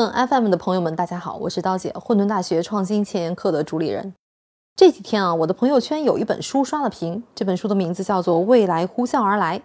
论 FM 的朋友们，大家好，我是刀姐，混沌大学创新前沿课的主理人。这几天啊，我的朋友圈有一本书刷了屏，这本书的名字叫做《未来呼啸而来》。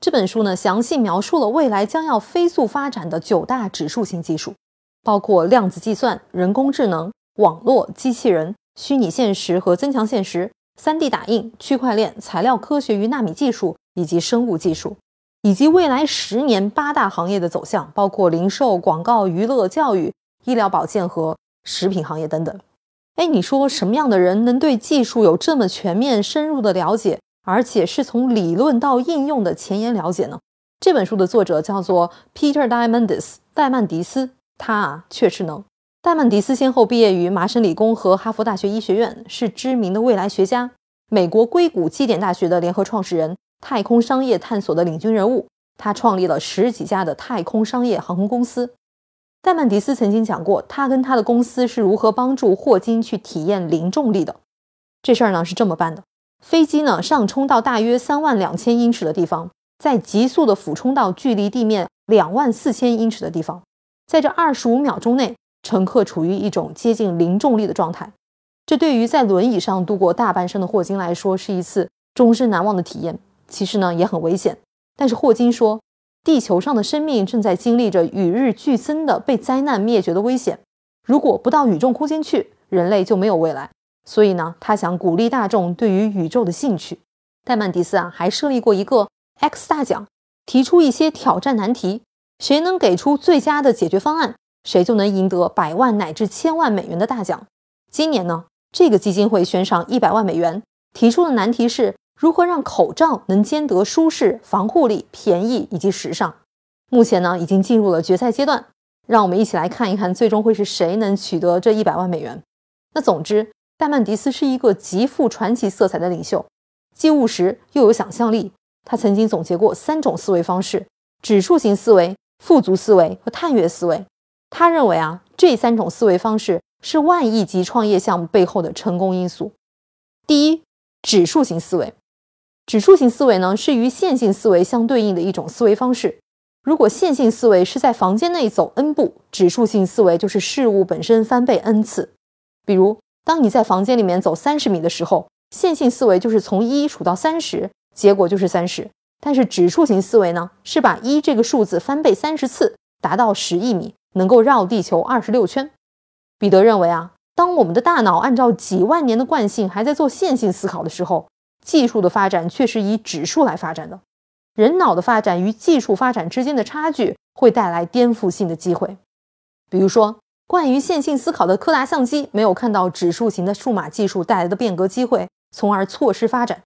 这本书呢，详细描述了未来将要飞速发展的九大指数型技术，包括量子计算、人工智能、网络、机器人、虚拟现实和增强现实、3D 打印、区块链、材料科学与纳米技术以及生物技术。以及未来十年八大行业的走向，包括零售、广告、娱乐、教育、医疗保健和食品行业等等。哎，你说什么样的人能对技术有这么全面、深入的了解，而且是从理论到应用的前沿了解呢？这本书的作者叫做 Peter Diamandis，戴曼迪斯。他啊，确实能。戴曼迪斯先后毕业于麻省理工和哈佛大学医学院，是知名的未来学家，美国硅谷基点大学的联合创始人。太空商业探索的领军人物，他创立了十几家的太空商业航空公司。戴曼迪斯曾经讲过，他跟他的公司是如何帮助霍金去体验零重力的。这事儿呢是这么办的：飞机呢上冲到大约三万两千英尺的地方，再急速的俯冲到距离地面两万四千英尺的地方，在这二十五秒钟内，乘客处于一种接近零重力的状态。这对于在轮椅上度过大半生的霍金来说，是一次终身难忘的体验。其实呢也很危险，但是霍金说，地球上的生命正在经历着与日俱增的被灾难灭绝的危险。如果不到宇宙空间去，人类就没有未来。所以呢，他想鼓励大众对于宇宙的兴趣。戴曼迪斯啊，还设立过一个 X 大奖，提出一些挑战难题，谁能给出最佳的解决方案，谁就能赢得百万乃至千万美元的大奖。今年呢，这个基金会悬赏一百万美元，提出的难题是。如何让口罩能兼得舒适、防护力、便宜以及时尚？目前呢，已经进入了决赛阶段。让我们一起来看一看，最终会是谁能取得这一百万美元。那总之，戴曼迪斯是一个极富传奇色彩的领袖，既务实又有想象力。他曾经总结过三种思维方式：指数型思维、富足思维和探月思维。他认为啊，这三种思维方式是万亿级创业项目背后的成功因素。第一，指数型思维。指数型思维呢，是与线性思维相对应的一种思维方式。如果线性思维是在房间内走 n 步，指数型思维就是事物本身翻倍 n 次。比如，当你在房间里面走三十米的时候，线性思维就是从一数到三十，结果就是三十。但是指数型思维呢，是把一这个数字翻倍三十次，达到十亿米，能够绕地球二十六圈。彼得认为啊，当我们的大脑按照几万年的惯性还在做线性思考的时候，技术的发展却是以指数来发展的，人脑的发展与技术发展之间的差距会带来颠覆性的机会。比如说，惯于线性思考的柯达相机没有看到指数型的数码技术带来的变革机会，从而错失发展。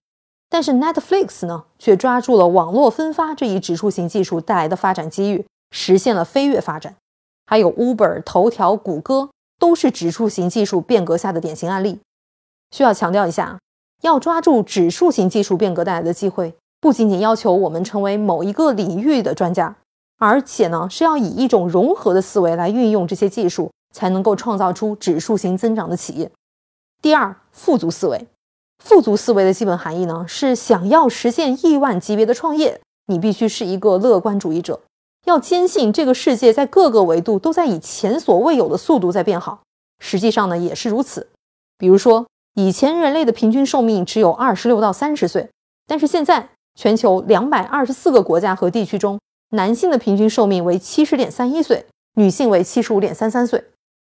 但是 Netflix 呢，却抓住了网络分发这一指数型技术带来的发展机遇，实现了飞跃发展。还有 Uber、头条、谷歌都是指数型技术变革下的典型案例。需要强调一下。要抓住指数型技术变革带来的机会，不仅仅要求我们成为某一个领域的专家，而且呢是要以一种融合的思维来运用这些技术，才能够创造出指数型增长的企业。第二，富足思维。富足思维的基本含义呢是，想要实现亿万级别的创业，你必须是一个乐观主义者，要坚信这个世界在各个维度都在以前所未有的速度在变好。实际上呢也是如此，比如说。以前人类的平均寿命只有二十六到三十岁，但是现在全球两百二十四个国家和地区中，男性的平均寿命为七十点三一岁，女性为七十五点三三岁。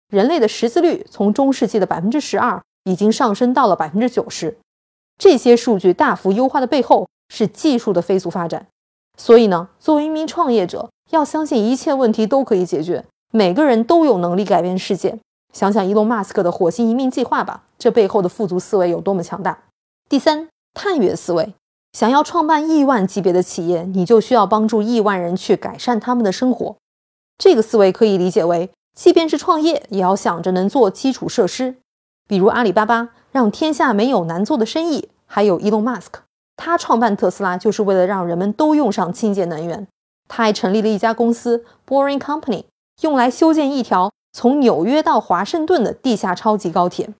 人类的识字率从中世纪的百分之十二已经上升到了百分之九十。这些数据大幅优化的背后是技术的飞速发展。所以呢，作为一名创业者，要相信一切问题都可以解决，每个人都有能力改变世界。想想伊隆马斯克的火星移民计划吧，这背后的富足思维有多么强大。第三，探月思维，想要创办亿万级别的企业，你就需要帮助亿万人去改善他们的生活。这个思维可以理解为，即便是创业，也要想着能做基础设施。比如阿里巴巴，让天下没有难做的生意；还有伊隆马斯克，他创办特斯拉就是为了让人们都用上清洁能源。他还成立了一家公司 Boring Company，用来修建一条。从纽约到华盛顿的地下超级高铁，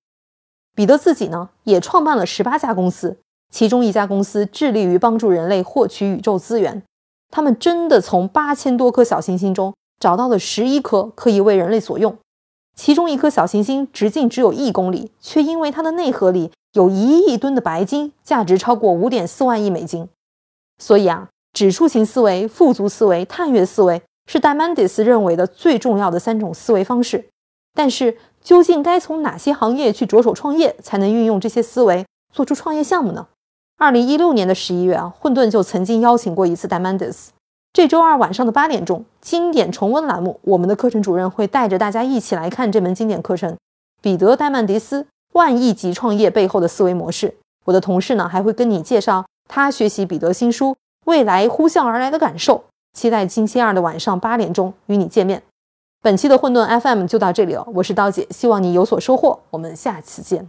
彼得自己呢也创办了十八家公司，其中一家公司致力于帮助人类获取宇宙资源。他们真的从八千多颗小行星中找到了十一颗可以为人类所用，其中一颗小行星直径只有一公里，却因为它的内核里有一亿吨的白金，价值超过五点四万亿美金。所以啊，指数型思维、富足思维、探月思维是 Diamandis 认为的最重要的三种思维方式。但是，究竟该从哪些行业去着手创业，才能运用这些思维做出创业项目呢？二零一六年的十一月啊，混沌就曾经邀请过一次 Diamandis。这周二晚上的八点钟，经典重温栏目，我们的课程主任会带着大家一起来看这门经典课程——彼得·戴曼迪斯万亿级创业背后的思维模式。我的同事呢，还会跟你介绍他学习彼得新书《未来呼啸而来的感受》。期待星期二的晚上八点钟与你见面。本期的混沌 FM 就到这里了，我是刀姐，希望你有所收获，我们下次见。